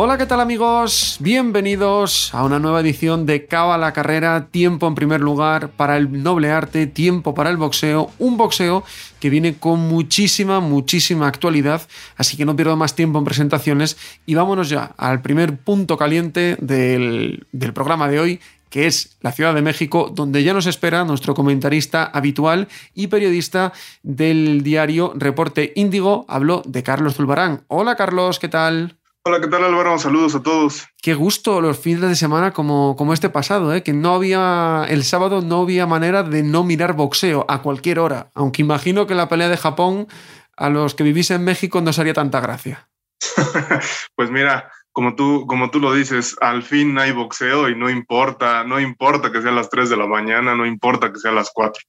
Hola, ¿qué tal amigos? Bienvenidos a una nueva edición de Cava la Carrera, tiempo en primer lugar para el noble arte, tiempo para el boxeo, un boxeo que viene con muchísima, muchísima actualidad, así que no pierdo más tiempo en presentaciones y vámonos ya al primer punto caliente del, del programa de hoy, que es la Ciudad de México, donde ya nos espera nuestro comentarista habitual y periodista del diario Reporte Índigo, habló de Carlos Zulbarán. Hola Carlos, ¿qué tal? Hola, ¿qué tal Álvaro? Saludos a todos. Qué gusto los fines de semana como, como este pasado, ¿eh? que no había, el sábado no había manera de no mirar boxeo a cualquier hora, aunque imagino que la pelea de Japón a los que vivís en México no sería tanta gracia. pues mira, como tú, como tú lo dices, al fin hay boxeo y no importa, no importa que sea a las 3 de la mañana, no importa que sea a las 4.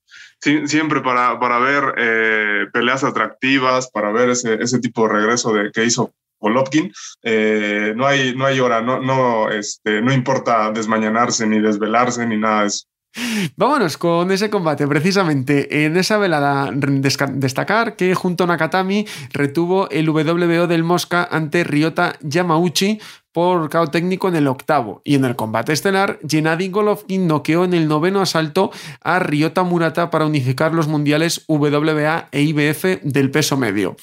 siempre para, para ver eh, peleas atractivas, para ver ese, ese tipo de regreso de, que hizo Golovkin, eh, no, hay, no hay hora, no, no, este, no importa desmañanarse ni desvelarse ni nada de eso. Vámonos con ese combate. Precisamente en esa velada, destacar que junto a Nakatami retuvo el WBO del Mosca ante Ryota Yamauchi por KO técnico en el octavo. Y en el combate estelar, Gennady Golovkin noqueó en el noveno asalto a Ryota Murata para unificar los mundiales WBA e IBF del peso medio.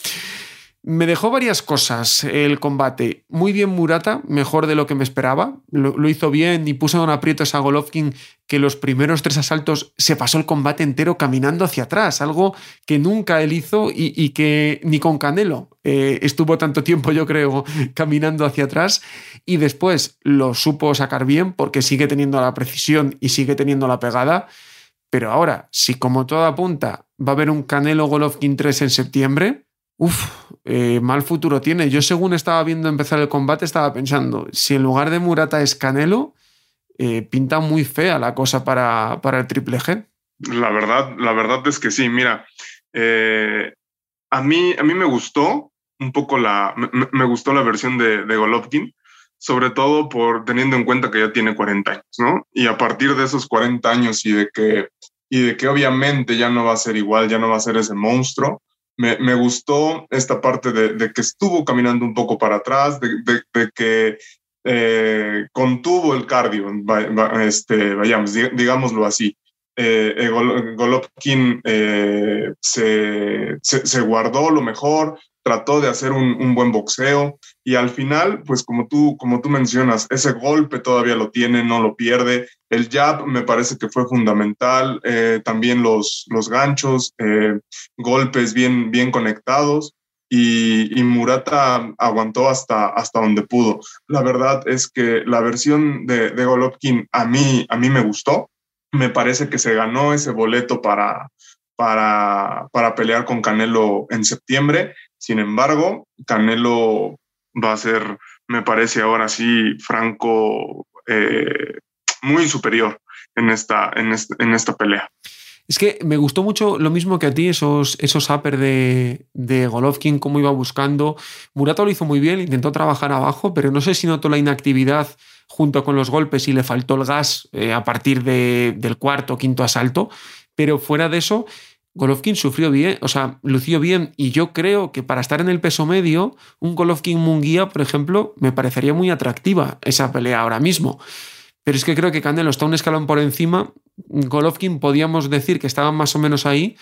Me dejó varias cosas el combate. Muy bien Murata, mejor de lo que me esperaba. Lo, hizo bien y puso en aprietos a Golovkin que los primeros tres asaltos se pasó el combate entero caminando hacia atrás, algo que nunca él hizo y, que ni con Canelo eh, estuvo tanto tiempo, yo creo, caminando hacia atrás. Y después lo supo sacar bien porque sigue teniendo la precisión y sigue teniendo la pegada. Pero ahora, si como todo apunta va a haber un Canelo Golovkin 3 en septiembre, Uf, eh, mal futuro tiene. Yo según estaba viendo empezar el combate estaba pensando, si en lugar de Murata es Canelo, eh, pinta muy fea la cosa para, para, el Triple G. La verdad, la verdad es que sí. Mira, eh, a, mí, a mí me gustó un poco la, me, gustó la versión de, de, Golovkin, sobre todo por teniendo en cuenta que ya tiene 40 años, ¿no? Y a partir de esos 40 años y de que, y de que obviamente ya no va a ser igual, ya no va a ser ese monstruo, me, gustó esta parte de, que estuvo caminando un poco para atrás, de, que eh, contuvo el cardio, este, vayamos, digámoslo así. Eh, eh Golovkin eh, se, se, guardó lo mejor, trató de hacer un, buen boxeo y al final, pues como tú, como tú mencionas, ese golpe todavía lo tiene, no lo pierde. El jab me parece que fue fundamental, eh, también los, los ganchos, eh, golpes bien, bien conectados. Y, Murata aguantó hasta, hasta donde pudo. La verdad es que la versión de, de Golovkin a mí, a mí me gustó. Me parece que se ganó ese boleto para, para, para pelear con Canelo en septiembre sin embargo, Canelo va a ser, me parece ahora sí, Franco eh, muy superior en esta, en, esta pelea. Es que me gustó mucho lo mismo que a ti, esos, esos upper de, de Golovkin, cómo iba buscando. Murato lo hizo muy bien, intentó trabajar abajo, pero no sé si notó la inactividad junto con los golpes y le faltó el gas eh, a partir del cuarto o quinto asalto. Pero fuera de eso, Golovkin sufrió bien, o sea, lució bien y yo creo que para estar en el peso medio, un Golovkin Munguía, por ejemplo, me parecería muy atractiva esa pelea ahora mismo. Pero es que creo que Canelo está un escalón por encima. Golovkin podíamos decir que estaba más o menos ahí,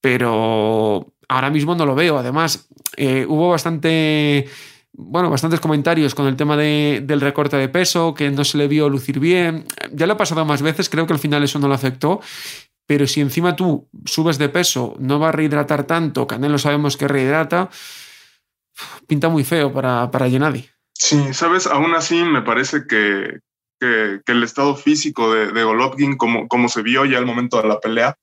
pero ahora mismo no lo veo. Además, eh, hubo bastante bueno, bastantes comentarios con el tema del recorte de peso, que no se le vio lucir bien. Ya lo ha pasado más veces, creo que al final eso no lo afectó. Pero si encima tú subes de peso, no va a rehidratar tanto, Canelo sabemos que rehidrata, pinta muy feo para, para Gennady. Sí, sabes, aún así me parece que, que, el estado físico de, de Golovkin, como, como se vio ya al momento de la pelea,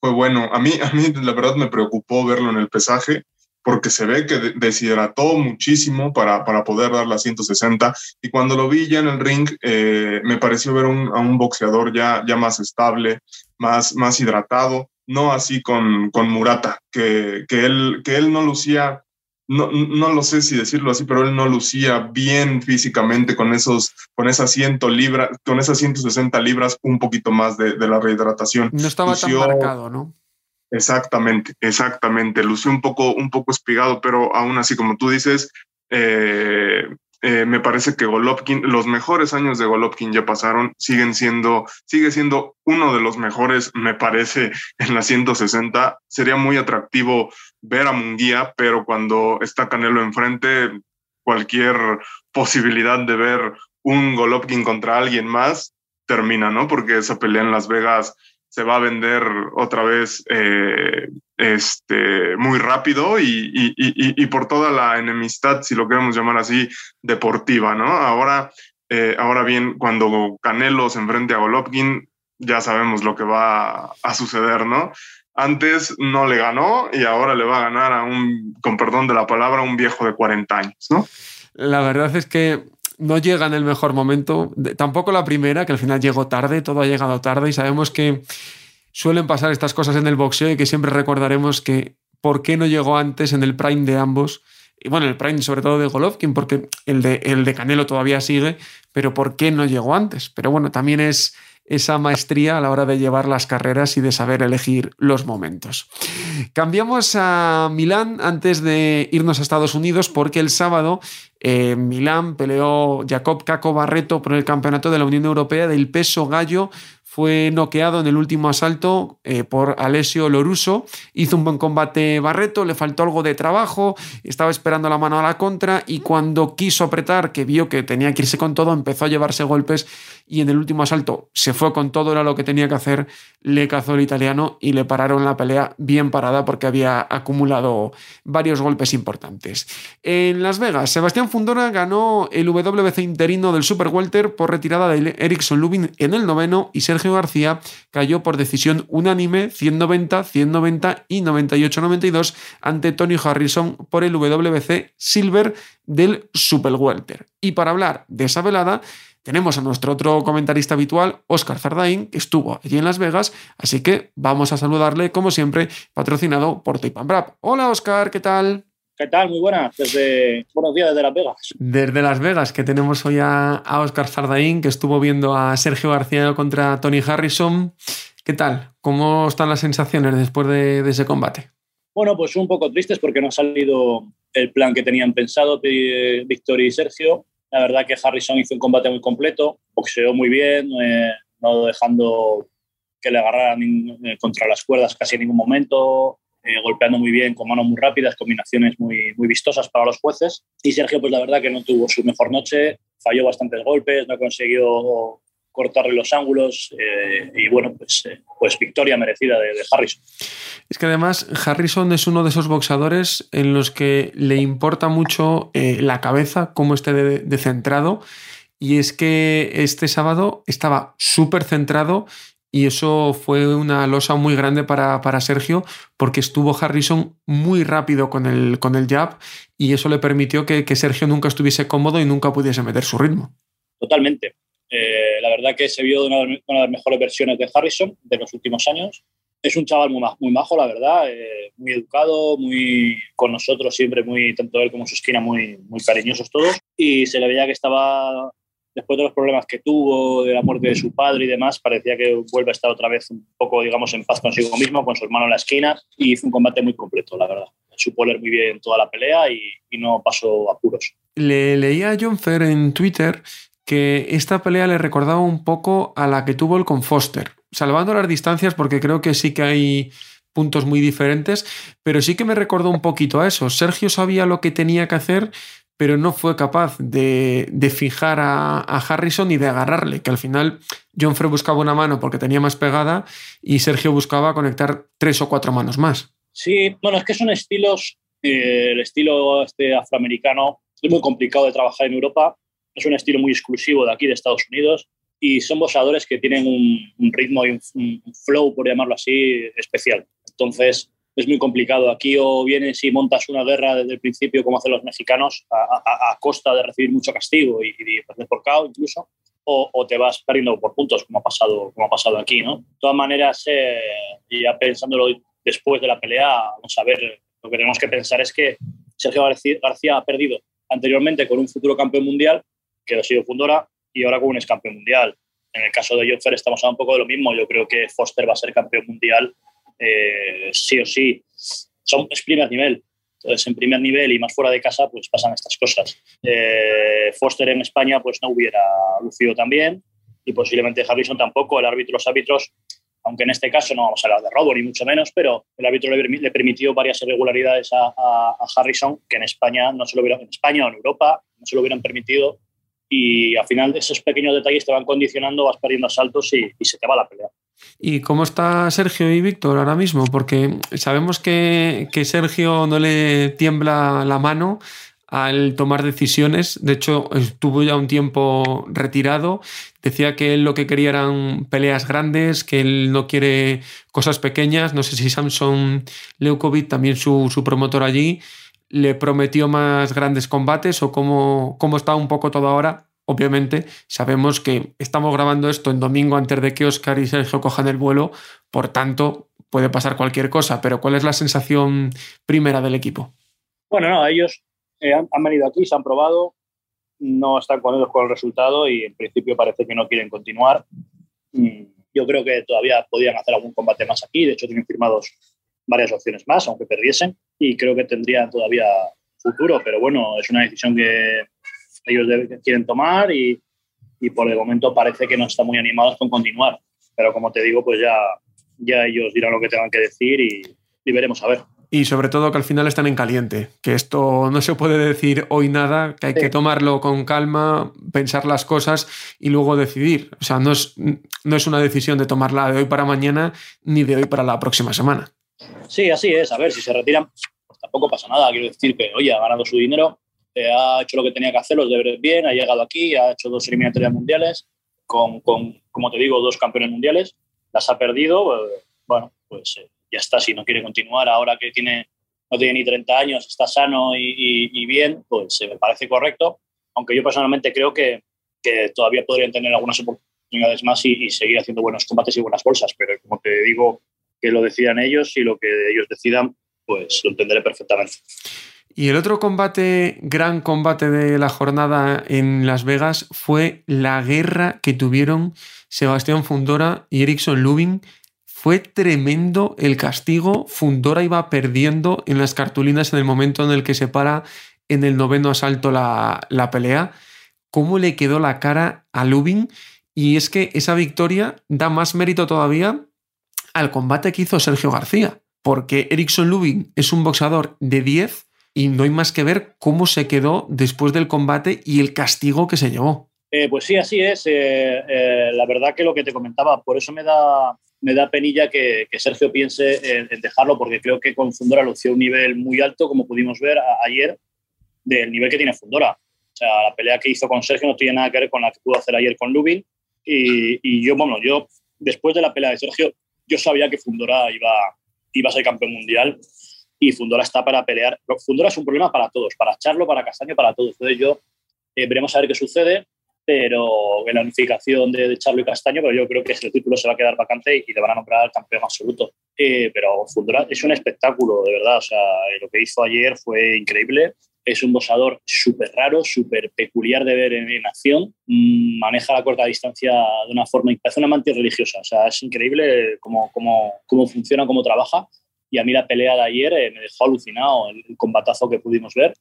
fue bueno. A mí, a mí la verdad me preocupó verlo en el pesaje porque se ve que deshidrató muchísimo para, para poder dar la 160 y cuando lo vi ya en el ring eh, me pareció ver un, a un boxeador ya, ya más estable, más, más hidratado, no así con, con Murata, que, que, él, que él no lucía no, no lo sé si decirlo así, pero él no lucía bien físicamente con esos, con esas 100 libras, con esas 160 libras, un poquito más de, la rehidratación. No estaba tan marcado, ¿no? Exactamente, exactamente. Lució un poco, un poco espigado, pero aún así, como tú dices, eh, eh, me parece que Golovkin, los mejores años de Golovkin ya pasaron, siguen siendo, sigue siendo uno de los mejores, me parece, en la 160. Sería muy atractivo ver a Munguía, pero cuando está Canelo enfrente, cualquier posibilidad de ver un Golovkin contra alguien más termina, ¿no? Porque esa pelea en Las Vegas se va a vender otra vez eh, este, muy rápido y, y, por toda la enemistad, si lo queremos llamar así, deportiva, ¿no? Ahora, eh, ahora bien, cuando Canelo se enfrente a Golovkin, ya sabemos lo que va a suceder, ¿no? Antes no le ganó y ahora le va a ganar a un, con perdón de la palabra, un viejo de 40 años, ¿no? La verdad es que no llega en el mejor momento. Tampoco la primera, que al final llegó tarde, todo ha llegado tarde y sabemos que suelen pasar estas cosas en el boxeo y que siempre recordaremos que por qué no llegó antes en el prime de ambos. Y bueno, el prime sobre todo de Golovkin, porque el de, el de Canelo todavía sigue, pero ¿por qué no llegó antes? Pero bueno, también es esa maestría a la hora de llevar las carreras y de saber elegir los momentos. Cambiamos a Milán antes de irnos a Estados Unidos porque el sábado eh, Milán peleó Jacob Caco Barreto por el campeonato de la Unión Europea del peso gallo fue noqueado en el último asalto eh, por Alessio Loruso. Hizo un buen combate Barreto, le faltó algo de trabajo, estaba esperando la mano a la contra y cuando quiso apretar, que vio que tenía que irse con todo, empezó a llevarse golpes y en el último asalto se fue con todo, era lo que tenía que hacer, le cazó el italiano y le pararon la pelea bien parada porque había acumulado varios golpes importantes. En Las Vegas, Sebastián Fundora ganó el WBC interino del Super Welter por retirada de Erickson Lubin en el noveno y Sergio García cayó por decisión unánime 190, 190 y 98-92 ante Tony Harrison por el WBC Silver del Super Welter. Y para hablar de esa velada, tenemos a nuestro otro comentarista habitual, Oscar Zardain, que estuvo allí en Las Vegas, así que vamos a saludarle, como siempre, patrocinado por Tape. Hola Oscar, ¿qué tal? ¿Qué tal? Muy buenas. Desde, buenos días desde Las Vegas. Desde Las Vegas, que tenemos hoy a, Oscar Zardaín, que estuvo viendo a Sergio García contra Tony Harrison. ¿Qué tal? ¿Cómo están las sensaciones después de, ese combate? Bueno, pues un poco tristes porque no ha salido el plan que tenían pensado Víctor y Sergio. La verdad que Harrison hizo un combate muy completo, boxeó muy bien, eh, no dejando que le agarraran eh, contra las cuerdas casi en ningún momento, eh, golpeando muy bien, con manos muy rápidas, combinaciones muy, muy vistosas para los jueces. Y Sergio, pues la verdad que no tuvo su mejor noche, falló bastantes golpes, no consiguió cortarle los ángulos eh, y bueno, pues, eh, pues victoria merecida de, Harrison. Es que además Harrison es uno de esos boxadores en los que le importa mucho la cabeza, cómo esté de centrado. Y es que este sábado estaba súper centrado y eso fue una losa muy grande para, para, Sergio porque estuvo Harrison muy rápido con el, con el jab y eso le permitió que, que Sergio nunca estuviese cómodo y nunca pudiese meter su ritmo. Totalmente. Eh, la verdad que se vio una, de las mejores versiones de Harrison de los últimos años. Es un chaval muy, muy majo, la verdad, eh, muy educado, muy con nosotros siempre, muy tanto él como su esquina, muy, muy cariñosos todos. Y se le veía que estaba después de los problemas que tuvo, de la muerte de su padre y demás, parecía que vuelve a estar otra vez un poco, digamos, en paz consigo mismo, con su hermano en la esquina, y fue un combate muy completo, la verdad. Supo leer muy bien toda la pelea y, no pasó apuros. Le leía a John Fer en Twitter que esta pelea le recordaba un poco a la que tuvo el con Foster, salvando las distancias porque creo que sí que hay puntos muy diferentes, pero sí que me recordó un poquito a eso. Sergio sabía lo que tenía que hacer, pero no fue capaz de, fijar a, Harrison y de agarrarle, que al final John Frey buscaba una mano porque tenía más pegada y Sergio buscaba conectar tres o cuatro manos más. Sí, bueno, es que son estilos, eh, el estilo este afroamericano es muy complicado de trabajar en Europa, es un estilo muy exclusivo de aquí, de Estados Unidos, y son boxeadores que tienen un, ritmo y un, flow, por llamarlo así, especial. Entonces, es muy complicado. Aquí o vienes y montas una guerra desde el principio, como hacen los mexicanos, a, costa de recibir mucho castigo y, y perder por KO incluso, o, te vas perdiendo por puntos, como ha pasado, como ha pasado aquí. ¿no? De todas maneras, eh, ya pensándolo después de la pelea, vamos a ver, lo que tenemos que pensar es que Sergio García, ha perdido anteriormente con un futuro campeón mundial, que ha sido Fundora, y ahora con un ex campeón mundial. En el caso de Joffer estamos hablando un poco de lo mismo. Yo creo que Foster va a ser campeón mundial eh, sí o sí. Son, es primer nivel. Entonces, en primer nivel y más fuera de casa, pues pasan estas cosas. Eh, Foster en España, pues no hubiera lucido también y posiblemente Harrison tampoco. El árbitro, los árbitros, aunque en este caso no vamos a hablar de robo ni mucho menos, pero el árbitro le, permitió varias irregularidades a, Harrison que en España no se lo hubieran, en España o en Europa no se lo hubieran permitido y al final esos pequeños detalles te van condicionando, vas perdiendo asaltos y, se te va la pelea. ¿Y cómo está Sergio y Víctor ahora mismo? Porque sabemos que, Sergio no le tiembla la mano al tomar decisiones. De hecho, estuvo ya un tiempo retirado. Decía que él lo que quería eran peleas grandes, que él no quiere cosas pequeñas. No sé si Samson Leukovic, también su promotor allí, le prometió más grandes combates o cómo, cómo está un poco todo ahora obviamente sabemos que estamos grabando esto en domingo antes de que Oscar y Sergio cojan el vuelo, por tanto puede pasar cualquier cosa, pero ¿cuál es la sensación primera del equipo? Bueno, no, ellos eh, han, venido aquí, se han probado, no están con ellos con el resultado y en principio parece que no quieren continuar. Mm, yo creo que todavía podrían hacer algún combate más aquí, de hecho tienen firmados varias opciones más, aunque perdiesen, y creo que tendrían todavía futuro, pero bueno, es una decisión que ellos quieren tomar y, y, por el momento parece que no están muy animados con continuar. Pero como te digo, pues ya, ya ellos dirán lo que tengan que decir y, y veremos a ver. Y sobre todo que al final están en caliente, que esto no se puede decir hoy nada, que hay que tomarlo con calma, pensar las cosas y luego decidir. O sea, no es, no es una decisión de tomarla de hoy para mañana ni de hoy para la próxima semana. Sí, así es. A ver, si se retiran, pues tampoco pasa nada. Quiero decir que, oye, ha ganado su dinero, eh, ha hecho lo que tenía que hacer, los deberes bien, ha llegado aquí, ha hecho dos eliminatorias mundiales, con, con como te digo, dos campeones mundiales, las ha perdido, eh, bueno, pues eh, ya está, si no quiere continuar ahora que tiene, no tiene ni 30 años, está sano y, bien, pues me parece correcto, aunque yo personalmente creo que, que todavía podrían tener algunas oportunidades más y, seguir haciendo buenos combates y buenas bolsas, pero como te digo, que lo decidan ellos y lo que ellos decidan, pues lo entenderé perfectamente. Y el otro combate, gran combate de la jornada en Las Vegas fue la guerra que tuvieron Sebastián Fundora y Erickson Lubin. Fue tremendo el castigo. Fundora iba perdiendo en las cartulinas en el momento en el que se para en el noveno asalto la, la pelea. ¿Cómo le quedó la cara a Lubin? Y es que esa victoria da más mérito todavía al combate que hizo Sergio García, porque Erickson Lubin es un boxeador de 10 y no hay más que ver cómo se quedó después del combate y el castigo que se llevó. Eh, pues sí, así es. Eh, eh, la verdad que lo que te comentaba, por eso me da, me da penilla que, Sergio piense en, dejarlo, porque creo que con Fundora lució un nivel muy alto, como pudimos ver ayer, del nivel que tiene Fundora. O sea, la pelea que hizo con Sergio no tiene nada que ver con la que pudo hacer ayer con Lubin. Y, y yo, bueno, yo después de la pelea de Sergio, yo sabía que Fundora iba, iba a ser campeón mundial y Fundora está para pelear. Fundora es un problema para todos, para Charlo, para Castaño, para todos. Entonces yo eh, veremos a ver qué sucede, pero en la unificación de, Charlo y Castaño, pero yo creo que ese título se va a quedar vacante y le van a nombrar campeón absoluto. Eh, pero Fundora es un espectáculo, de verdad. O sea, lo que hizo ayer fue increíble. Es un boxador súper raro, súper peculiar de ver en, acción. Mm, maneja la corta distancia de una forma, parece una mantis religiosa. O sea, es increíble cómo, cómo, cómo funciona, cómo trabaja y a mí la pelea de ayer eh, me dejó alucinado el, combatazo que pudimos ver,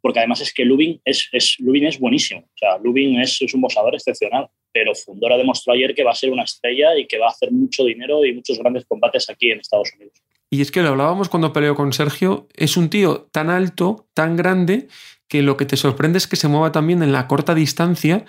porque además es que Lubin es, es, Lubin es buenísimo. O sea, Lubin es, un boxador excepcional, pero Fundora demostró ayer que va a ser una estrella y que va a hacer mucho dinero y muchos grandes combates aquí en Estados Unidos. Y es que lo hablábamos cuando peleó con Sergio, es un tío tan alto, tan grande, que lo que te sorprende es que se mueva también en la corta distancia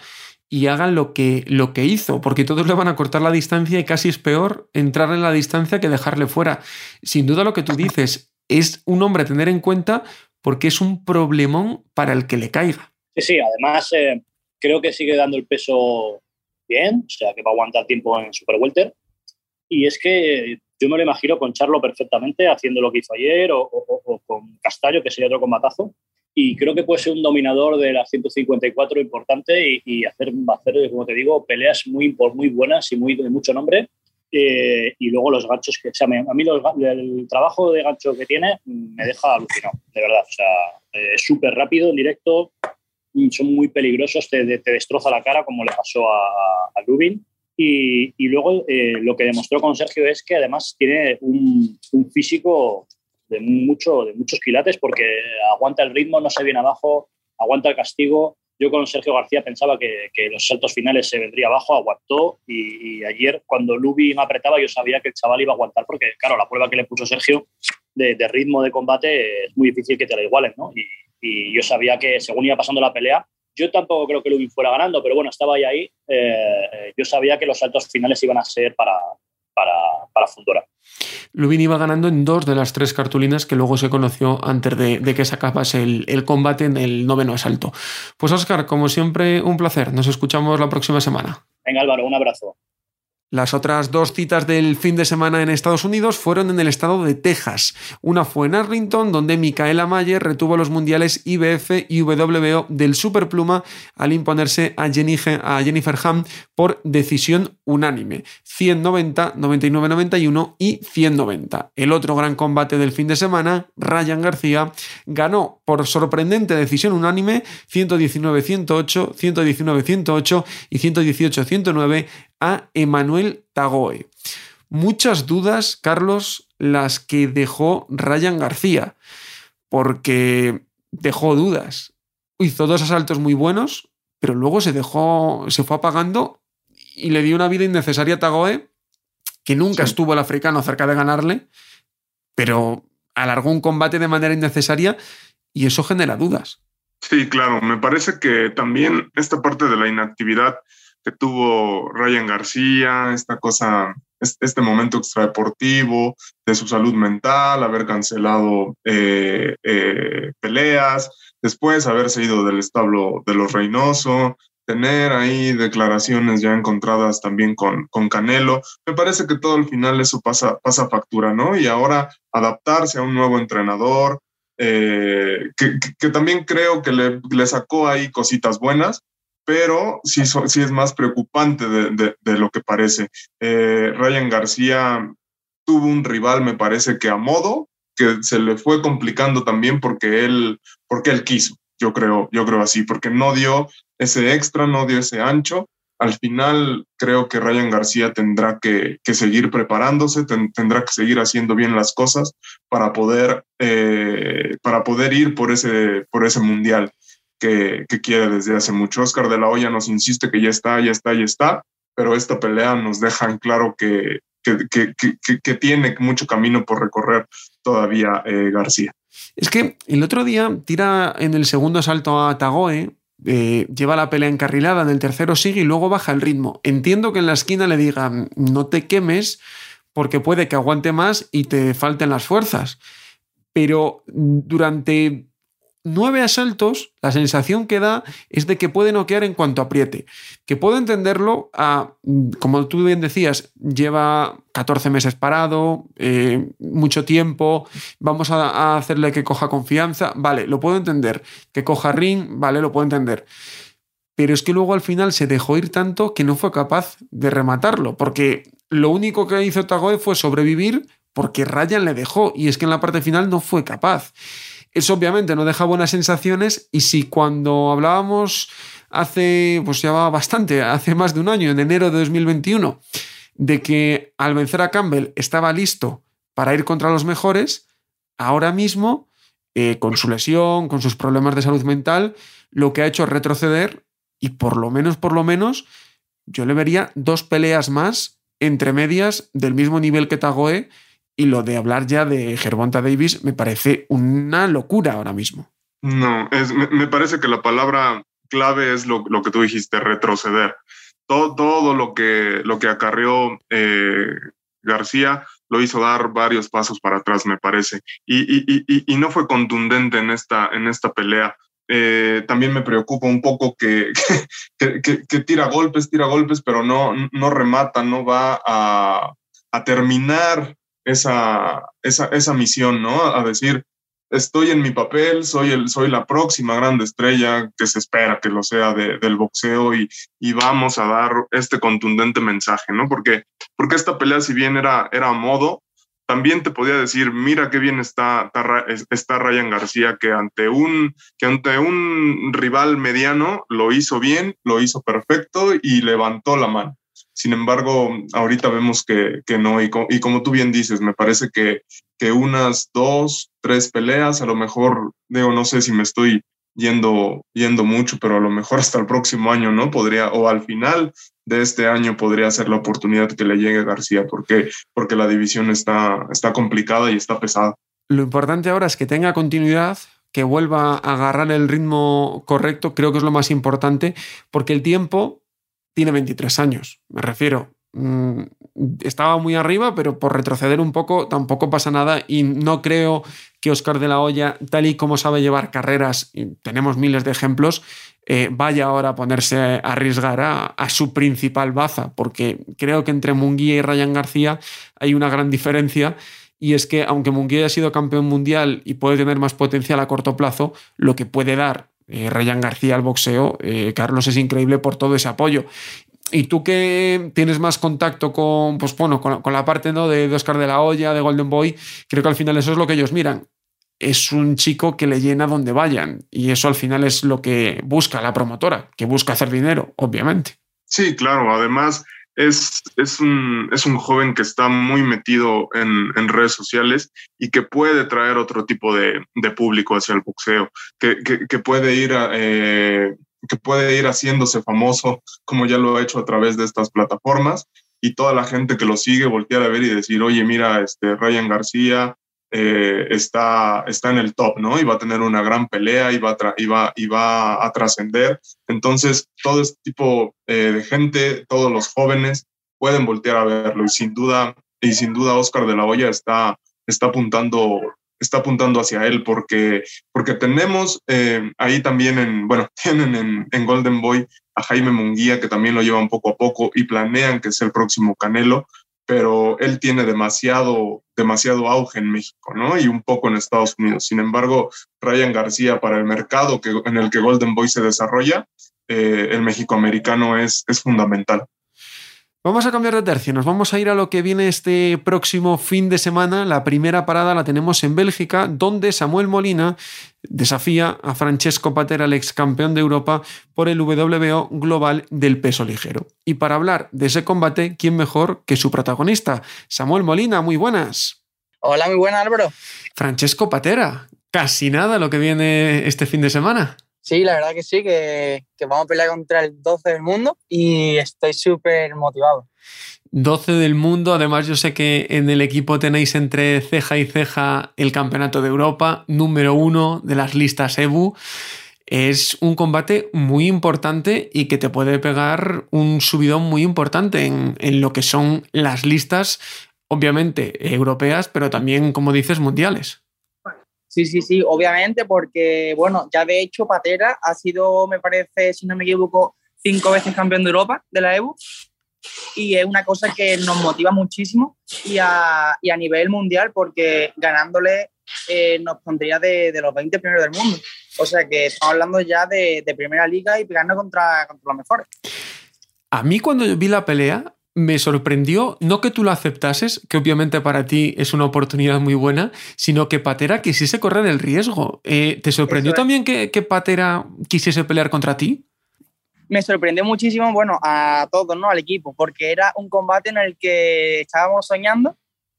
y hagan lo que, lo que hizo, porque todos le van a cortar la distancia y casi es peor entrar en la distancia que dejarle fuera. Sin duda lo que tú dices es un hombre a tener en cuenta porque es un problemón para el que le caiga. Sí, sí, además eh, creo que sigue dando el peso bien, o sea que va a aguantar tiempo en Super Welter. Y es que yo me lo imagino con Charlo perfectamente, haciendo lo que hizo ayer, o, con Castaño, que sería otro combatazo. Y creo que puede ser un dominador de las 154 importante y, hacer, hacer, como te digo, peleas muy, muy buenas y muy, de mucho nombre. Eh, y luego los ganchos que, o a mí el trabajo de gancho que tiene me deja alucinado, de verdad. O sea, es súper rápido en directo, son muy peligrosos, te, destroza la cara como le pasó a, a Lubin. Y, y luego eh, lo que demostró con Sergio es que además tiene un, físico de, mucho, de muchos quilates porque aguanta el ritmo, no se viene abajo, aguanta el castigo. Yo con Sergio García pensaba que, los saltos finales se vendría abajo, aguantó y, ayer cuando Lubin apretaba yo sabía que el chaval iba a aguantar porque claro, la prueba que le puso Sergio de, ritmo de combate es muy difícil que te la igualen, ¿no? Y, y yo sabía que según iba pasando la pelea, yo tampoco creo que Lubin fuera ganando, pero bueno, estaba ahí. ahí. Eh, yo sabía que los saltos finales iban a ser para, para, para Fundora. Lubin iba ganando en dos de las tres cartulinas que luego se conoció antes de, de que sacabas el, el, combate en el noveno asalto. Pues Oscar, como siempre, un placer. Nos escuchamos la próxima semana. Venga Álvaro, un abrazo. Las otras dos citas del fin de semana en Estados Unidos fueron en el estado de Texas. Una fue en Arlington, donde Micaela Mayer retuvo los mundiales IBF y WBO del superpluma al imponerse a Jennifer Ham por decisión unánime. 190, 99-91 y 190. El otro gran combate del fin de semana, Ryan García, ganó por sorprendente decisión unánime 119-108, 119-108 y 118-109 a Emanuel Tagoe. Muchas dudas, Carlos, las que dejó Ryan García, porque dejó dudas. Hizo dos asaltos muy buenos, pero luego se dejó, se fue apagando y le dio una vida innecesaria a Tagoe, que nunca estuvo el africano cerca de ganarle, pero alargó un combate de manera innecesaria y eso genera dudas. Sí, claro, me parece que también esta parte de la inactividad que tuvo Ryan García, esta cosa, este momento extradeportivo de su salud mental, haber cancelado eh, eh, peleas, después haberse ido del establo de los Reynoso, tener ahí declaraciones ya encontradas también con, con Canelo. Me parece que todo al final eso pasa, pasa factura, ¿no? Y ahora adaptarse a un nuevo entrenador, eh, que, que, también creo que le, le, sacó ahí cositas buenas, pero sí, sí es más preocupante de, de, lo que parece. Eh, Ryan García tuvo un rival, me parece que a modo, que se le fue complicando también porque él, porque él quiso, yo creo, yo creo así, porque no dio ese extra, no dio ese ancho. Al final creo que Ryan García tendrá que, que seguir preparándose, tendrá que seguir haciendo bien las cosas para poder, eh, para poder ir por ese, por ese mundial que, quiere desde hace mucho. Oscar de la Hoya nos insiste que ya está, ya está, ya está, pero esta pelea nos deja en claro que, que, tiene mucho camino por recorrer todavía eh, García. Es que el otro día tira en el segundo asalto a Tagoe, eh, lleva la pelea encarrilada, en el tercero sigue y luego baja el ritmo. Entiendo que en la esquina le digan no te quemes porque puede que aguante más y te falten las fuerzas. Pero durante nueve asaltos, la sensación que da es de que puede noquear en cuanto apriete. Que puedo entenderlo, a, como tú bien decías, lleva 14 meses parado, eh, mucho tiempo, vamos a, hacerle que coja confianza, vale, lo puedo entender. Que coja ring, vale, lo puedo entender. Pero es que luego al final se dejó ir tanto que no fue capaz de rematarlo, porque lo único que hizo Tagoe fue sobrevivir porque Ryan le dejó, y es que en la parte final no fue capaz. Eso obviamente no deja buenas sensaciones y si cuando hablábamos hace, pues ya va bastante, hace más de un año, en enero de 2021, de que al vencer a Campbell estaba listo para ir contra los mejores, ahora mismo, eh, con su lesión, con sus problemas de salud mental, lo que ha hecho es retroceder y por lo menos, por lo menos, yo le vería dos peleas más entre medias del mismo nivel que Tagoe y lo de hablar ya de Gervonta Davis me parece una locura ahora mismo. No, es, me, parece que la palabra clave es lo, que tú dijiste, retroceder. Todo, todo lo, que, lo que acarreó eh, García lo hizo dar varios pasos para atrás, me parece. Y, y, y, y, no fue contundente en esta, en esta pelea. eh, también me preocupa un poco que, que, tira golpes, tira golpes, pero no, no remata, no va a, a terminar esa, esa, esa, misión, ¿no? A decir, estoy en mi papel, soy, el, soy la próxima grande estrella que se espera que lo sea del boxeo y, y, vamos a dar este contundente mensaje, ¿no? Porque, porque esta pelea, si bien era, era a modo, también te podía decir, mira qué bien está, está Ryan García, que ante, un, que ante un rival mediano lo hizo bien, lo hizo perfecto y levantó la mano. Sin embargo, ahorita vemos que, que no, y, y, como tú bien dices, me parece que, que unas dos, tres peleas, a lo mejor, digo, no sé si me estoy yendo, yendo mucho, pero a lo mejor hasta el próximo año, ¿no? Podría, o al final de este año podría ser la oportunidad que le llegue a García, porque, porque la división está, está complicada y está pesada. Lo importante ahora es que tenga continuidad, que vuelva a agarrar el ritmo correcto, creo que es lo más importante, porque el tiempo tiene 23 años, me refiero. Mm, estaba muy arriba, pero por retroceder un poco tampoco pasa nada y no creo que Oscar de la Hoya, tal y como sabe llevar carreras, y tenemos miles de ejemplos, eh, vaya ahora a ponerse a arriesgar a, su principal baza, porque creo que entre Munguía y Ryan García hay una gran diferencia y es que aunque Munguía haya sido campeón mundial y puede tener más potencial a corto plazo, lo que puede dar eh, García al boxeo, eh, Carlos, es increíble por todo ese apoyo. Y tú que tienes más contacto con, pues bueno, con, la parte ¿no? de, de, Oscar de la Hoya, de Golden Boy, creo que al final eso es lo que ellos miran. Es un chico que le llena donde vayan. Y eso al final es lo que busca la promotora, que busca hacer dinero, obviamente. Sí, claro. Además, es, es, un, es un joven que está muy metido en, en redes sociales y que puede traer otro tipo de, de público hacia el boxeo, que, que, puede ir eh, que puede ir haciéndose famoso como ya lo ha hecho a través de estas plataformas y toda la gente que lo sigue voltear a ver y decir, oye, mira, este Ryan García eh, está, está en el top, ¿no? Y va a tener una gran pelea y va a, va, va a trascender. Entonces, todo este tipo eh, de gente, todos los jóvenes pueden voltear a verlo y sin duda, y sin duda Oscar de la Hoya está, está apuntando está apuntando hacia él porque, porque tenemos eh, ahí también en, bueno, tienen en, en, Golden Boy a Jaime Munguía que también lo llevan poco a poco y planean que sea el próximo Canelo, pero él tiene demasiado, demasiado auge en México, ¿no? Y un poco en Estados Unidos. Sin embargo, Ryan García para el mercado que, en el que Golden Boy se desarrolla, eh, el México-americano es, es fundamental. Vamos a cambiar de tercio, nos vamos a ir a lo que viene este próximo fin de semana. La primera parada la tenemos en Bélgica, donde Samuel Molina desafía a Francesco Patera, el ex campeón de Europa, por el WBO global del peso ligero. Y para hablar de ese combate, ¿quién mejor que su protagonista? Samuel Molina, muy buenas. Hola, muy buenas, Álvaro. Francesco Patera, casi nada lo que viene este fin de semana. Sí, la verdad que sí, que, vamos a pelear contra el 12 del mundo y estoy súper motivado. 12 del mundo, además yo sé que en el equipo tenéis entre ceja y ceja el Campeonato de Europa, número uno de las listas EBU. Es un combate muy importante y que te puede pegar un subidón muy importante en, en lo que son las listas, obviamente europeas, pero también, como dices, mundiales. Sí, sí, sí, obviamente, porque, bueno, ya de hecho Patera ha sido, me parece, si no me equivoco, cinco veces campeón de Europa de la EVU y es una cosa que nos motiva muchísimo y a, y a nivel mundial porque ganándole eh, nos pondría de, los 20 primeros del mundo. O sea que estamos hablando ya de, de primera liga y pegando contra, contra los mejores. A mí cuando yo vi la pelea, me sorprendió, no que tú lo aceptases, que obviamente para ti es una oportunidad muy buena, sino que Patera quisiese correr el riesgo. Eh, ¿Te sorprendió también que, que, Patera quisiese pelear contra ti? Me sorprendió muchísimo, bueno, a todos, ¿no? Al equipo, porque era un combate en el que estábamos soñando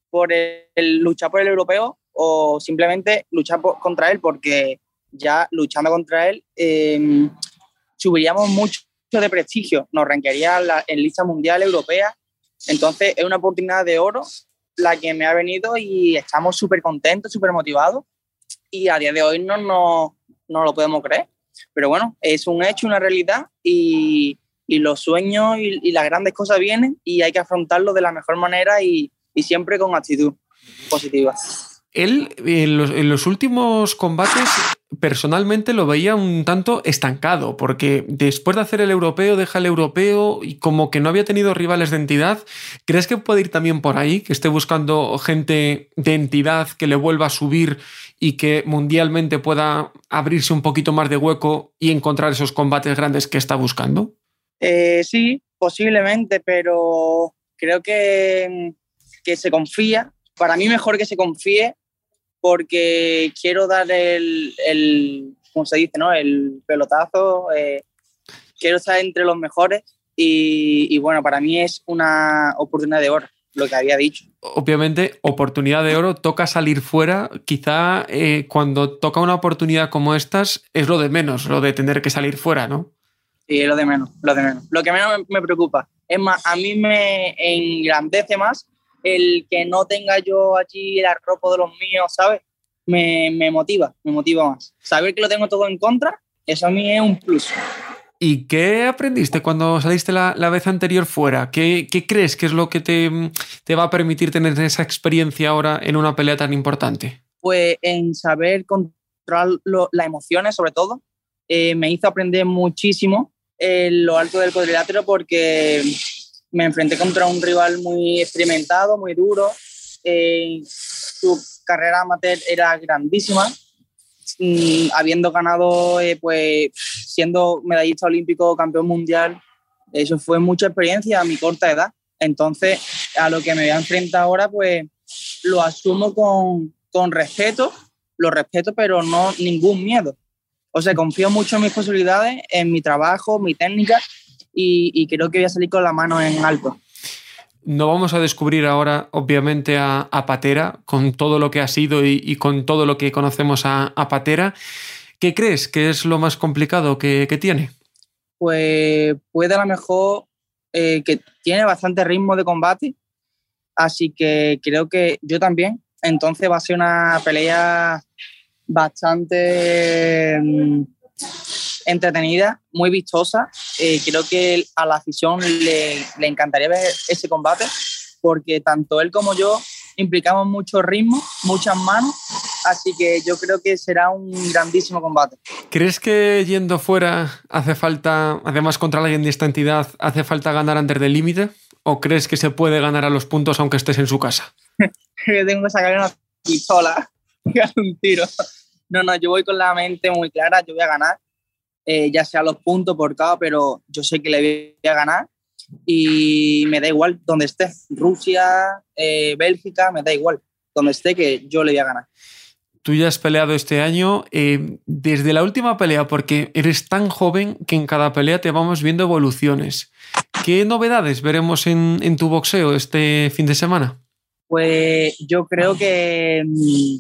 por el, luchar por el europeo o simplemente luchar contra él, porque ya luchando contra él eh, subiríamos mucho de prestigio, nos ranquearía en lista mundial europea. Entonces es una oportunidad de oro la que me ha venido y estamos súper contentos, súper motivados y a día de hoy no, no, no, lo podemos creer. Pero bueno, es un hecho, una realidad y, y los sueños y, y, las grandes cosas vienen y hay que afrontarlo de la mejor manera y, y siempre con actitud positiva. Él en los, últimos combates personalmente lo veía un tanto estancado, porque después de hacer el europeo, deja el europeo y como que no había tenido rivales de entidad, ¿crees que puede ir también por ahí, que esté buscando gente de entidad que le vuelva a subir y que mundialmente pueda abrirse un poquito más de hueco y encontrar esos combates grandes que está buscando? Eh, sí, posiblemente, pero creo que, que se confía. Para mí mejor que se confíe porque quiero dar el, el como se dice, ¿no? El pelotazo. Eh, quiero estar entre los mejores y, bueno, para mí es una oportunidad de oro, lo que había dicho. Obviamente, oportunidad de oro, toca salir fuera. Quizá eh, cuando toca una oportunidad como estas es lo de menos, lo de tener que salir fuera, ¿no? Sí, lo de menos, lo de menos. Lo que menos me, me preocupa. Es más, a mí me engrandece más el que no tenga yo allí el arropo de los míos, ¿sabes? Me, me, motiva, me motiva más. Saber que lo tengo todo en contra, eso a mí es un plus. ¿Y qué aprendiste cuando saliste la, la vez anterior fuera? ¿Qué, ¿Qué, crees que es lo que te, te, va a permitir tener esa experiencia ahora en una pelea tan importante? Pues en saber controlar las emociones, sobre todo. Eh, me hizo aprender muchísimo en lo alto del cuadrilátero porque me enfrenté contra un rival muy experimentado, muy duro. Eh, su carrera amateur era grandísima, mm, habiendo ganado, eh, pues siendo medallista olímpico, campeón mundial. Eso fue mucha experiencia a mi corta edad. Entonces, a lo que me voy a enfrentar ahora, pues lo asumo con, con respeto, lo respeto, pero no ningún miedo. O sea, confío mucho en mis posibilidades, en mi trabajo, mi técnica y, creo que voy a salir con la mano en alto. No vamos a descubrir ahora, obviamente, a, Patera, con todo lo que ha sido y, con todo lo que conocemos a, Patera. ¿Qué crees que es lo más complicado que, tiene? Pues puede a lo mejor eh, que tiene bastante ritmo de combate, así que creo que yo también. Entonces va a ser una pelea bastante mm, entretenida, muy vistosa. Eh, creo que a la afición le, le, encantaría ver ese combate porque tanto él como yo implicamos mucho ritmo, muchas manos, así que yo creo que será un grandísimo combate. ¿Crees que yendo fuera hace falta, además contra alguien de esta entidad, hace falta ganar antes del límite? ¿O crees que se puede ganar a los puntos aunque estés en su casa? Tengo que sacar una pistola y un tiro. No, no, yo voy con la mente muy clara, yo voy a ganar eh, ya sea los puntos por cada, pero yo sé que le voy a ganar y me da igual donde esté, Rusia, eh, Bélgica, me da igual, donde esté que yo le voy a ganar. Tú ya has peleado este año eh, desde la última pelea, porque eres tan joven que en cada pelea te vamos viendo evoluciones. ¿Qué novedades veremos en, en tu boxeo este fin de semana? Pues yo creo que, mm,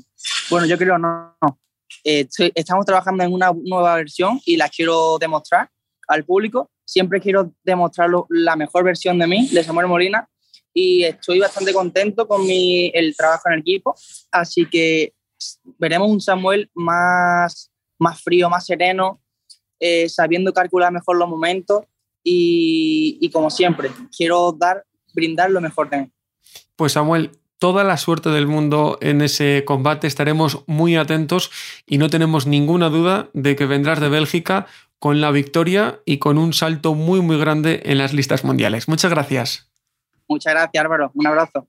bueno, yo creo no, no estamos trabajando en una nueva versión y la quiero demostrar al público. Siempre quiero demostrar la mejor versión de mí, de Samuel Molina, y estoy bastante contento con mi, el trabajo en el equipo. Así que veremos un Samuel más, más frío, más sereno, eh, sabiendo calcular mejor los momentos y, y como siempre, quiero dar, brindar lo mejor de mí. Pues Samuel, toda la suerte del mundo en ese combate. Estaremos muy atentos y no tenemos ninguna duda de que vendrás de Bélgica con la victoria y con un salto muy, muy grande en las listas mundiales. Muchas gracias. Muchas gracias, Álvaro. Un abrazo.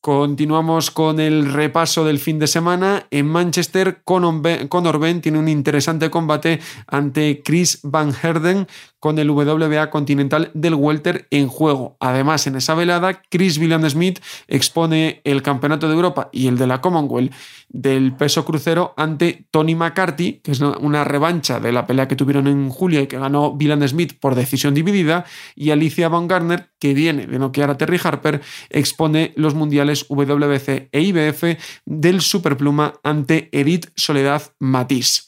Continuamos con el repaso del fin de semana. En Manchester, Conor Ben tiene un interesante combate ante Chris Van Herden con el WBA Continental del Welter en juego. Además, en esa velada, Chris William Smith expone el Campeonato de Europa y el de la Commonwealth del peso crucero ante Tony McCarthy, que es una revancha de la pelea que tuvieron en julio y que ganó William Smith por decisión dividida, y Alicia Van Garner, que viene de noquear a Terry Harper, expone los mundiales WBC e IBF del superpluma ante Edith Soledad Matisse.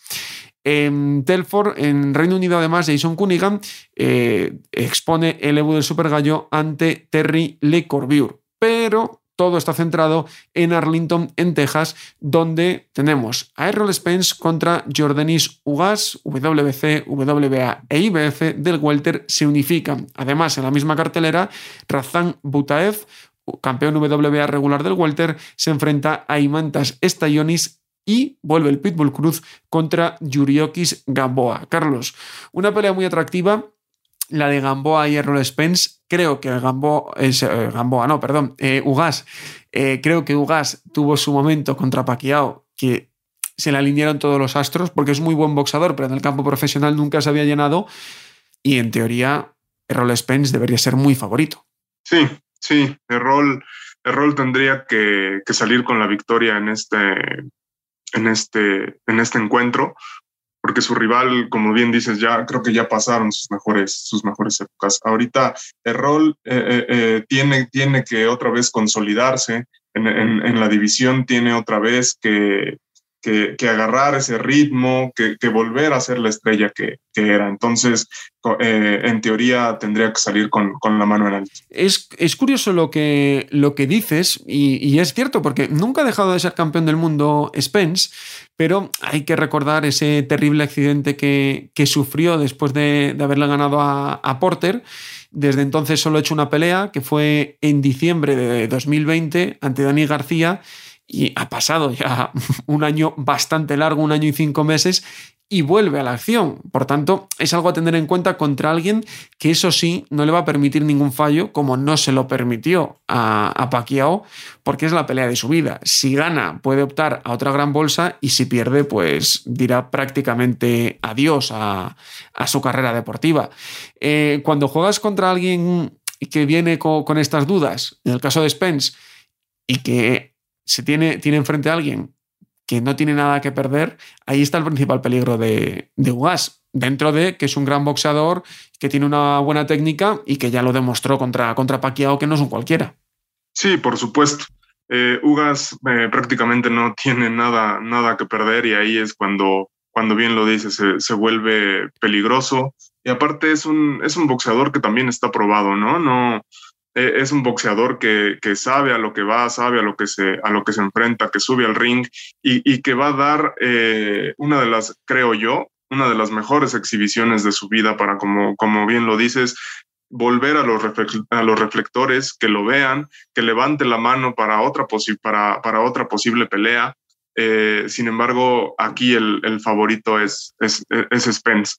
En Telford, en Reino Unido, además, Jason Cunningham eh, expone el Evo del Super Gallo ante Terry Le Corbier. Pero todo está centrado en Arlington, en Texas, donde tenemos a Errol Spence contra Jordanis Ugas, WBC, WBA e IBF del Welter se unifican. Además, en la misma cartelera, Razan Butaev campeón WBA regular del Welter, se enfrenta a Imantas Estayonis y vuelve el Pitbull Cruz contra Yuriokis Gamboa. Carlos, una pelea muy atractiva, la de Gamboa y Errol Spence. Creo que Gamboa, es, eh, Gamboa no, perdón, eh, Ugas. Eh, creo que Ugas tuvo su momento contra Pacquiao, que se le alinearon todos los astros, porque es muy buen boxador, pero en el campo profesional nunca se había llenado. Y en teoría, Errol Spence debería ser muy favorito. Sí, sí, Errol, Errol tendría que salir con la victoria en este, en este, en este encuentro, porque su rival, como bien dices, ya creo que ya pasaron sus mejores, sus mejores épocas. Ahorita el rol eh, eh, eh, tiene, tiene que otra vez consolidarse en, en, la división, tiene otra vez que, que, agarrar ese ritmo, que, volver a ser la estrella que, era. Entonces, eh, en teoría, tendría que salir con, la mano en alto. Es, es, curioso lo que, lo que dices, y, es cierto, porque nunca ha dejado de ser campeón del mundo Spence, pero hay que recordar ese terrible accidente que, sufrió después de, haberle ganado a, a Porter. Desde entonces solo ha hecho una pelea, que fue en diciembre de 2020 ante Dani García y ha pasado ya un año bastante largo, un año y cinco meses, y vuelve a la acción. Por tanto, es algo a tener en cuenta contra alguien que eso sí no le va a permitir ningún fallo, como no se lo permitió a, a Pacquiao, porque es la pelea de su vida. Si gana, puede optar a otra gran bolsa y si pierde, pues dirá prácticamente adiós a, su carrera deportiva. Eh, cuando juegas contra alguien que viene con estas dudas, en el caso de Spence, y que se tiene, tiene enfrente a alguien que no tiene nada que perder, ahí está el principal peligro de, de Ugas. Dentro de que es un gran boxeador, que tiene una buena técnica y que ya lo demostró contra, contra Pacquiao, que no es un cualquiera. Sí, por supuesto. Eh, Ugas eh, prácticamente no tiene nada, nada que perder y ahí es cuando, cuando bien lo dice, se, se, vuelve peligroso. Y aparte es un, es un boxeador que también está probado, ¿no? No, es un boxeador que, sabe a lo que va, sabe a lo que se, a lo que se enfrenta, que sube al ring y, que va a dar eh, una de las, creo yo, una de las mejores exhibiciones de su vida para, como, como bien lo dices, volver a los, a los reflectores, que lo vean, que levante la mano para otra, para, para otra posible pelea. Eh, sin embargo, aquí el, el favorito es, es, es Spence.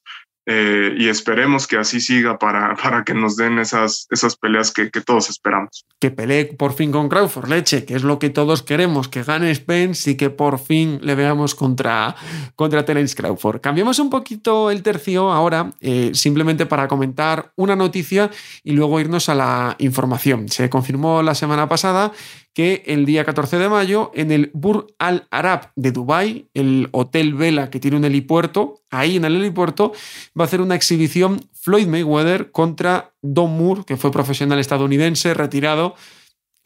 Eh, y esperemos que así siga para, para que nos den esas, esas peleas que, todos esperamos. Que pelee por fin con Crawford, leche, que es lo que todos queremos, que gane Spence y que por fin le veamos contra, contra Terence Crawford. Cambiamos un poquito el tercio ahora, eh, simplemente para comentar una noticia y luego irnos a la información. Se confirmó la semana pasada que el día 14 de mayo en el Bur Al Arab de Dubái, el hotel Vela que tiene un helipuerto, ahí en el helipuerto va a hacer una exhibición Floyd Mayweather contra Don Moore, que fue profesional estadounidense retirado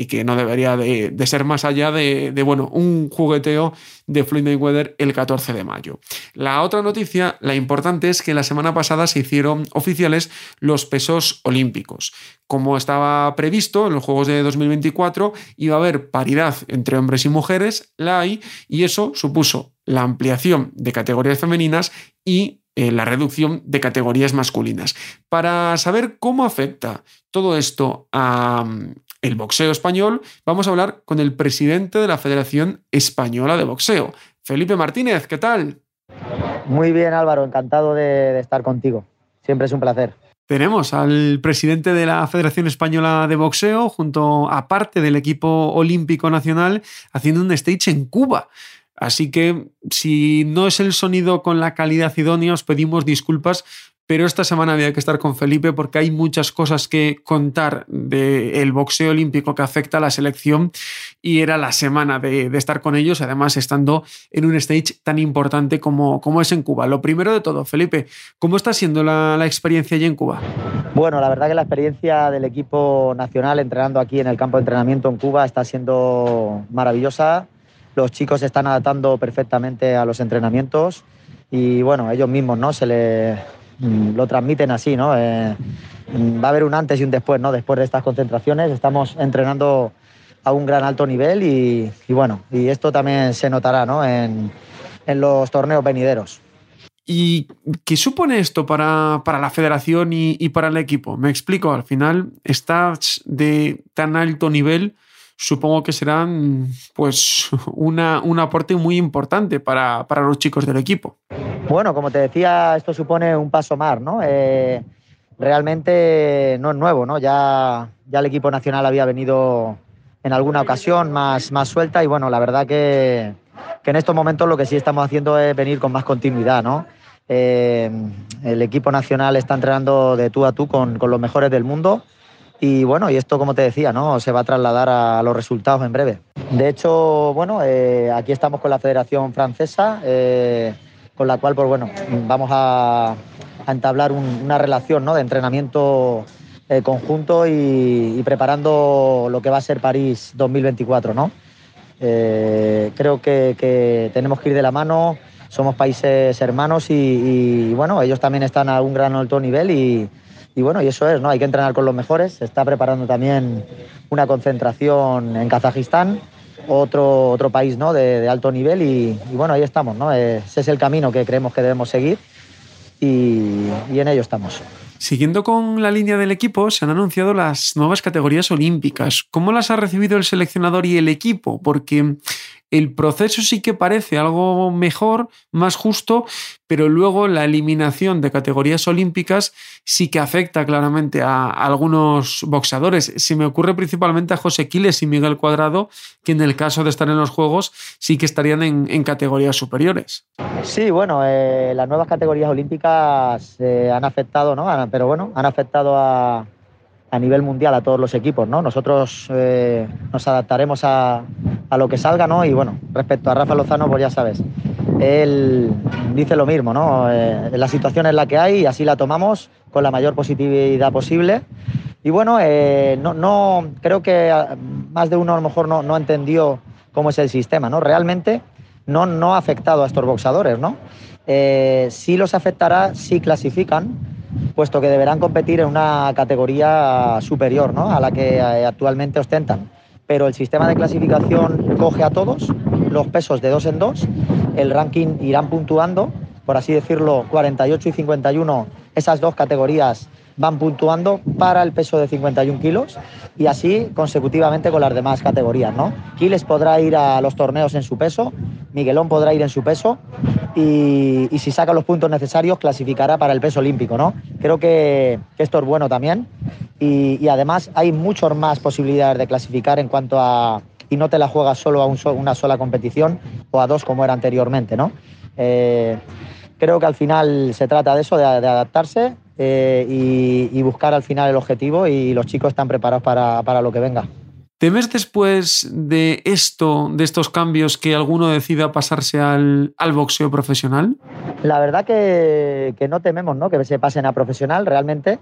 y que no debería de, ser más allá de, bueno, un jugueteo de Floyd Mayweather el 14 de mayo. La otra noticia, la importante, es que la semana pasada se hicieron oficiales los pesos olímpicos. Como estaba previsto en los Juegos de 2024, iba a haber paridad entre hombres y mujeres, la hay, y eso supuso la ampliación de categorías femeninas y eh, la reducción de categorías masculinas. Para saber cómo afecta todo esto a, el boxeo español, vamos a hablar con el presidente de la Federación Española de Boxeo, Felipe Martínez. ¿Qué tal? Muy bien, Álvaro, encantado de, estar contigo. Siempre es un placer. Tenemos al presidente de la Federación Española de Boxeo, junto a parte del equipo olímpico nacional, haciendo un stage en Cuba. Así que si no es el sonido con la calidad idónea, os pedimos disculpas pero esta semana había que estar con Felipe porque hay muchas cosas que contar del boxeo olímpico que afecta a la selección y era la semana de, estar con ellos, además estando en un stage tan importante como, es en Cuba. Lo primero de todo, Felipe, ¿cómo está siendo la, experiencia allí en Cuba? Bueno, la verdad que la experiencia del equipo nacional entrenando aquí en el campo de entrenamiento en Cuba está siendo maravillosa. Los chicos se están adaptando perfectamente a los entrenamientos y bueno, ellos mismos no se les lo transmiten así, ¿no? Eh, mm, va a haber un antes y un después, ¿no? Después de estas concentraciones estamos entrenando a un gran alto nivel y, bueno, y esto también se notará, ¿no? En, los torneos venideros. ¿Y qué supone esto para, para la federación y, y, para el equipo? Me explico, al final, estás de tan alto nivel, supongo que serán pues una, un aporte muy importante para, para, los chicos del equipo. Bueno, como te decía, esto supone un paso más, ¿no? Eh, realmente no es nuevo, ¿no? Ya, ya el equipo nacional había venido en alguna ocasión más, más suelta y bueno, la verdad que, que en estos momentos lo que sí estamos haciendo es venir con más continuidad, ¿no? Eh, el equipo nacional está entrenando de tú a tú con, con, los mejores del mundo y bueno, y esto como te decía, ¿no? Se va a trasladar a los resultados en breve. De hecho, bueno, eh, aquí estamos con la Federación Francesa, eh, con la cual, pues bueno, vamos a, a entablar un, una relación ¿no? de entrenamiento eh, conjunto y, y, preparando lo que va a ser París 2024, ¿no? Eh, creo que, que, tenemos que ir de la mano, somos países hermanos y, y, bueno, ellos también están a un gran alto nivel y, y, bueno, y eso es, ¿no? Hay que entrenar con los mejores. Se está preparando también una concentración en Kazajistán, otro, otro país ¿no? de, de alto nivel y, bueno, ahí estamos, ¿no? Ese es el camino que creemos que debemos seguir y, y en ello estamos. Siguiendo con la línea del equipo, se han anunciado las nuevas categorías olímpicas. ¿Cómo las ha recibido el seleccionador y el equipo? Porque el proceso sí que parece algo mejor, más justo, pero luego la eliminación de categorías olímpicas sí que afecta claramente a, algunos boxeadores. Se me ocurre principalmente a José Quiles y Miguel Cuadrado, que en el caso de estar en los Juegos sí que estarían en, categorías superiores. Sí, bueno, eh, las nuevas categorías olímpicas eh, han afectado, ¿no? Pero bueno, han afectado a, a nivel mundial a todos los equipos, ¿no? Nosotros eh, nos adaptaremos a, a, lo que salga, ¿no? Y bueno, respecto a Rafa Lozano, pues ya sabes, él dice lo mismo, ¿no? Eh, la situación es la que hay y así la tomamos con la mayor positividad posible. Y bueno, eh, no, no, creo que más de uno a lo mejor no, no entendió cómo es el sistema, ¿no? Realmente no, no ha afectado a estos boxadores, ¿no? Sí los afectará si clasifican, puesto que deberán competir en una categoría superior ¿no? a la que eh, actualmente ostentan. Pero el sistema de clasificación coge a todos, los pesos de dos en dos, el ranking irán puntuando, por así decirlo, 48 y 51, esas dos categorías van puntuando para el peso de 51 kilos y así consecutivamente con las demás categorías. ¿no? Quiles podrá ir a los torneos en su peso, Miguelón podrá ir en su peso y, y, si saca los puntos necesarios clasificará para el peso olímpico. ¿no? Creo que, que esto es bueno también y, y, además hay muchas más posibilidades de clasificar en cuanto a... y no te la juegas solo a un una sola competición o a dos como era anteriormente. ¿no? Eh, creo que al final se trata de eso, de, de adaptarse eh, y, y, buscar al final el objetivo y los chicos están preparados para, para lo que venga. ¿Temes después de esto, de estos cambios, que alguno decida pasarse al, al boxeo profesional? La verdad que, que, no tememos ¿no? que se pasen a profesional. Realmente,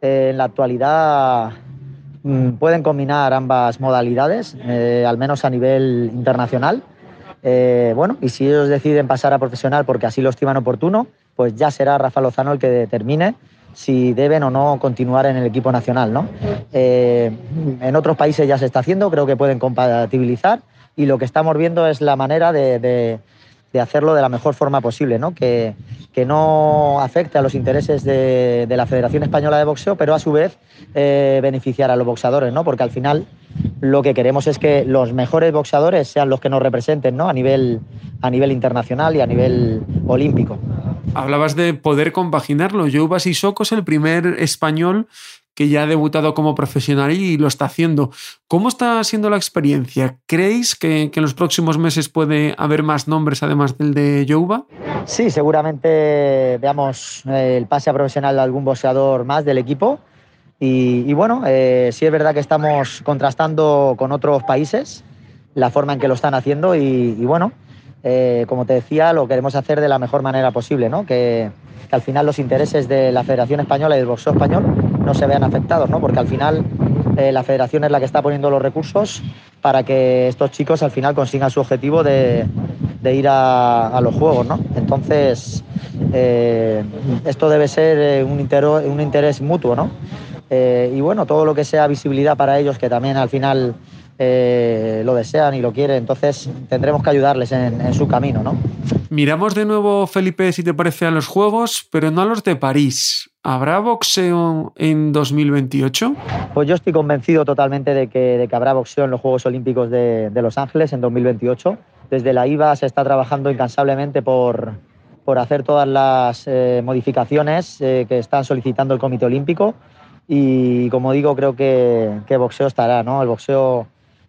eh, en la actualidad mmm, pueden combinar ambas modalidades, eh, al menos a nivel internacional. Eh, bueno, y si ellos deciden pasar a profesional porque así lo estiman oportuno, pues ya será Rafa Lozano el que determine si deben o no continuar en el equipo nacional. ¿no? Eh, en otros países ya se está haciendo, creo que pueden compatibilizar y lo que estamos viendo es la manera de, de, de hacerlo de la mejor forma posible, ¿no? Que, que no afecte a los intereses de, de, la Federación Española de Boxeo, pero a su vez eh, beneficiar a los boxeadores, ¿no? porque al final lo que queremos es que los mejores boxeadores sean los que nos representen ¿no? a, nivel, a nivel internacional y a nivel olímpico. Hablabas de poder compaginarlo. Joe Sissoko es el primer español que ya ha debutado como profesional y lo está haciendo. ¿Cómo está siendo la experiencia? ¿Creéis que, en los próximos meses puede haber más nombres además del de Jouba? Sí, seguramente veamos eh, el pase a profesional de algún boxeador más del equipo. Y, bueno, eh, sí es verdad que estamos contrastando con otros países la forma en que lo están haciendo y, bueno, eh, como te decía, lo queremos hacer de la mejor manera posible, ¿no? que, al final los intereses de la Federación Española y del boxeo español no se vean afectados, ¿no? porque al final eh, la Federación es la que está poniendo los recursos para que estos chicos al final consigan su objetivo de, ir a, los Juegos. ¿no? Entonces, eh, esto debe ser un, intero, un interés mutuo. ¿no? Eh, y bueno, todo lo que sea visibilidad para ellos, que también al final eh, lo desean y lo quieren, entonces tendremos que ayudarles en, su camino, ¿no? Miramos de nuevo, Felipe, si te parece, a los Juegos, pero no a los de París. ¿Habrá boxeo en 2028? Pues yo estoy convencido totalmente de que, habrá boxeo en los Juegos Olímpicos de, Los Ángeles en 2028. Desde la IVA se está trabajando incansablemente por, por hacer todas las eh, modificaciones eh, que está solicitando el Comité Olímpico y como digo creo que, que boxeo estará, ¿no? El boxeo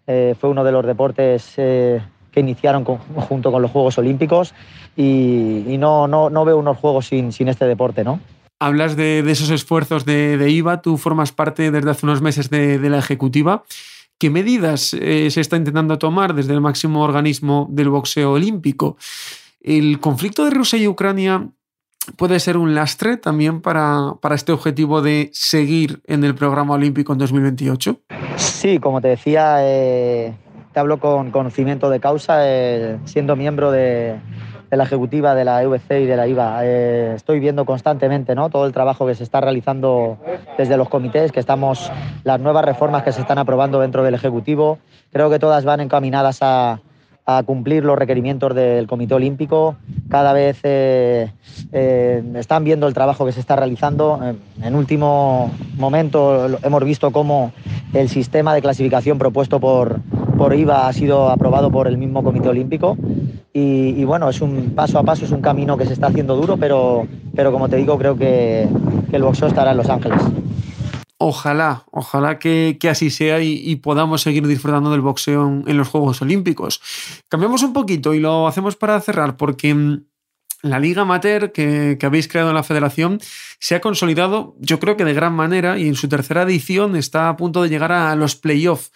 eh, fue uno de los deportes que iniciaron junto con los Juegos Olímpicos y, no, no, no, veo unos Juegos sin, sin este deporte, ¿no? Hablas de, esos esfuerzos de, IVA, tú formas parte desde hace unos meses de, de la Ejecutiva. ¿Qué medidas eh, se está intentando tomar desde el máximo organismo del boxeo olímpico? ¿El conflicto de Rusia y Ucrania puede ser un lastre también para, para, este objetivo de seguir en el programa olímpico en 2028? Sí, como te decía, eh, te hablo con conocimiento de causa, eh, siendo miembro de, de, la ejecutiva de la EVC y de la IVA. Eh, estoy viendo constantemente ¿no? todo el trabajo que se está realizando desde los comités, que estamos, las nuevas reformas que se están aprobando dentro del Ejecutivo. Creo que todas van encaminadas a, cumplir los requerimientos del Comité Olímpico. Cada vez eh, eh, están viendo el trabajo que se está realizando. En último momento hemos visto cómo el sistema de clasificación propuesto por, por IVA ha sido aprobado por el mismo Comité Olímpico. Y, bueno, es un paso a paso, es un camino que se está haciendo duro, pero, pero como te digo, creo que, que el boxeo estará en Los Ángeles. Ojalá, ojalá que, así sea y, podamos seguir disfrutando del boxeo en, los Juegos Olímpicos. Cambiamos un poquito y lo hacemos para cerrar porque mm, la Liga Amateur que, habéis creado en la federación se ha consolidado, yo creo que de gran manera, y en su tercera edición está a punto de llegar a los playoffs.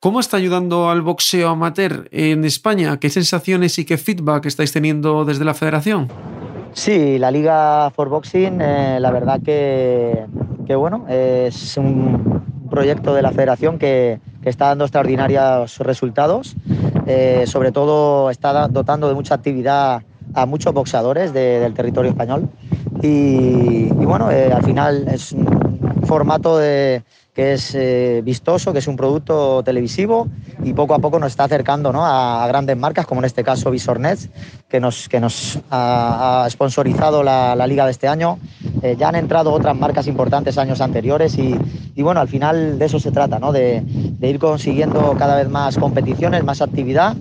¿Cómo está ayudando al boxeo amateur en España? ¿Qué sensaciones y qué feedback estáis teniendo desde la federación? Sí, la Liga for Boxing, eh, la verdad que bueno, es un proyecto de la federación que, está dando extraordinarios resultados. Eh, sobre todo está dotando de mucha actividad a muchos boxeadores del territorio español. Y, bueno, eh, al final es un formato de, que es eh, vistoso, que es un producto televisivo y poco a poco nos está acercando a, grandes marcas, como en este caso Visornet, que nos, que nos ha, sponsorizado la, liga de este año. Eh, ya han entrado otras marcas importantes años anteriores y, bueno, al final de eso se trata, ¿no? de, ir consiguiendo cada vez más competiciones, más actividad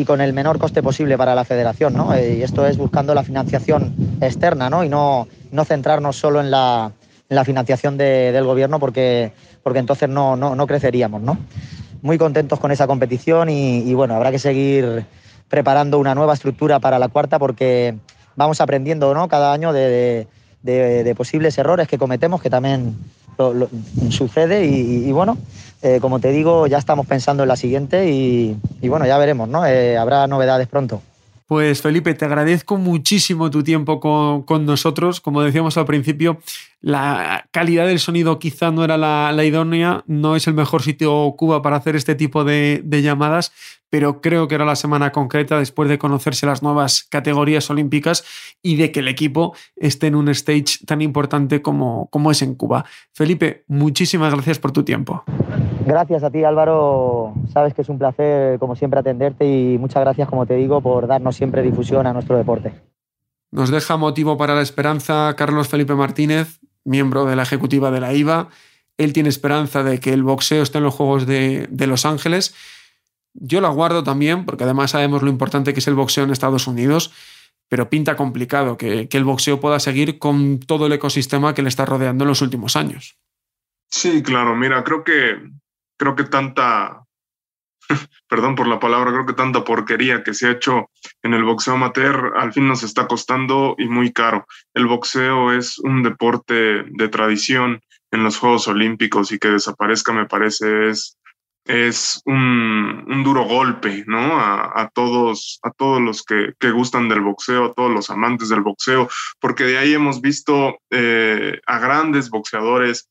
y con el menor coste posible para la federación. ¿no? Eh, y esto es buscando la financiación externa ¿no? y no, no centrarnos solo en la, la financiación del gobierno porque porque entonces no, no, creceríamos, ¿no? Muy contentos con esa competición y, bueno, habrá que seguir preparando una nueva estructura para la cuarta porque vamos aprendiendo ¿no? cada año de, posibles errores que cometemos, que también sucede y, bueno, eh, como te digo, ya estamos pensando en la siguiente y, bueno, ya veremos, ¿no? Eh, habrá novedades pronto. Pues Felipe, te agradezco muchísimo tu tiempo con, nosotros. Como decíamos al principio, la calidad del sonido quizá no era la, idónea, no es el mejor sitio Cuba para hacer este tipo de, llamadas, pero creo que era la semana concreta después de conocerse las nuevas categorías olímpicas y de que el equipo esté en un stage tan importante como, como es en Cuba. Felipe, muchísimas gracias por tu tiempo. Gracias a ti Álvaro, sabes que es un placer como siempre atenderte y muchas gracias como te digo por darnos siempre difusión a nuestro deporte. Nos deja motivo para la esperanza Carlos Felipe Martínez, miembro de la ejecutiva de la IVA. Él tiene esperanza de que el boxeo esté en los Juegos de, Los Ángeles. Yo lo aguardo también, porque además sabemos lo importante que es el boxeo en Estados Unidos, pero pinta complicado que el boxeo pueda seguir con todo el ecosistema que le está rodeando en los últimos años. Sí, claro, mira, creo que creo que tanta, perdón por la palabra, creo que tanta porquería que se ha hecho en el boxeo amateur al fin nos está costando y muy caro. El boxeo es un deporte de tradición en los Juegos Olímpicos y que desaparezca me parece es, es un, un duro golpe, ¿no? A, todos, a todos los que, que, gustan del boxeo, a todos los amantes del boxeo, porque de ahí hemos visto eh, a grandes boxeadores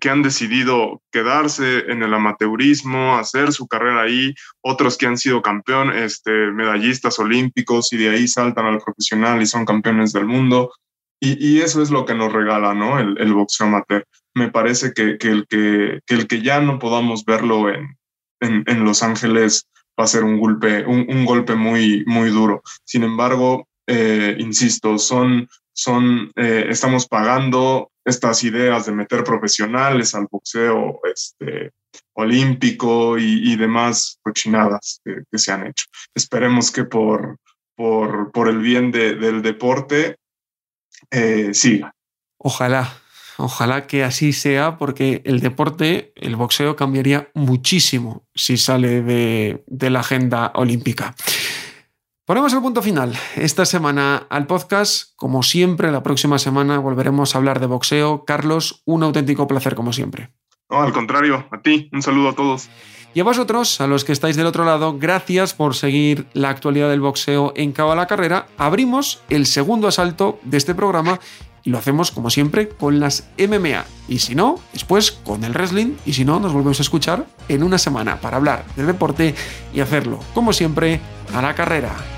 que, han decidido quedarse en el amateurismo, hacer su carrera ahí, otros que han sido campeón, este, medallistas olímpicos y de ahí saltan al profesional y son campeones del mundo. Y, eso es lo que nos regala ¿no? el, boxeo amateur. Me parece que, el que, el que ya no podamos verlo en, en, Los Ángeles va a ser un golpe, un, golpe muy, muy duro. Sin embargo, eh, insisto, son, son, eh, estamos pagando estas ideas de meter profesionales al boxeo este, olímpico y, demás cochinadas que, se han hecho. Esperemos que por, por, por el bien del deporte eh, siga. Ojalá, ojalá que así sea, porque el deporte, el boxeo, cambiaría muchísimo si sale de, de la agenda olímpica. Ponemos el punto final esta semana al podcast. Como siempre, la próxima semana volveremos a hablar de boxeo. Carlos, un auténtico placer como siempre. No, al contrario, a ti, un saludo a todos. Y a vosotros, a los que estáis del otro lado, gracias por seguir la actualidad del boxeo en Cabo a la Carrera. Abrimos el segundo asalto de este programa y lo hacemos como siempre con las MMA. Y si no, después con el wrestling. Y si no, nos volvemos a escuchar en una semana para hablar del deporte y hacerlo, como siempre, a la carrera.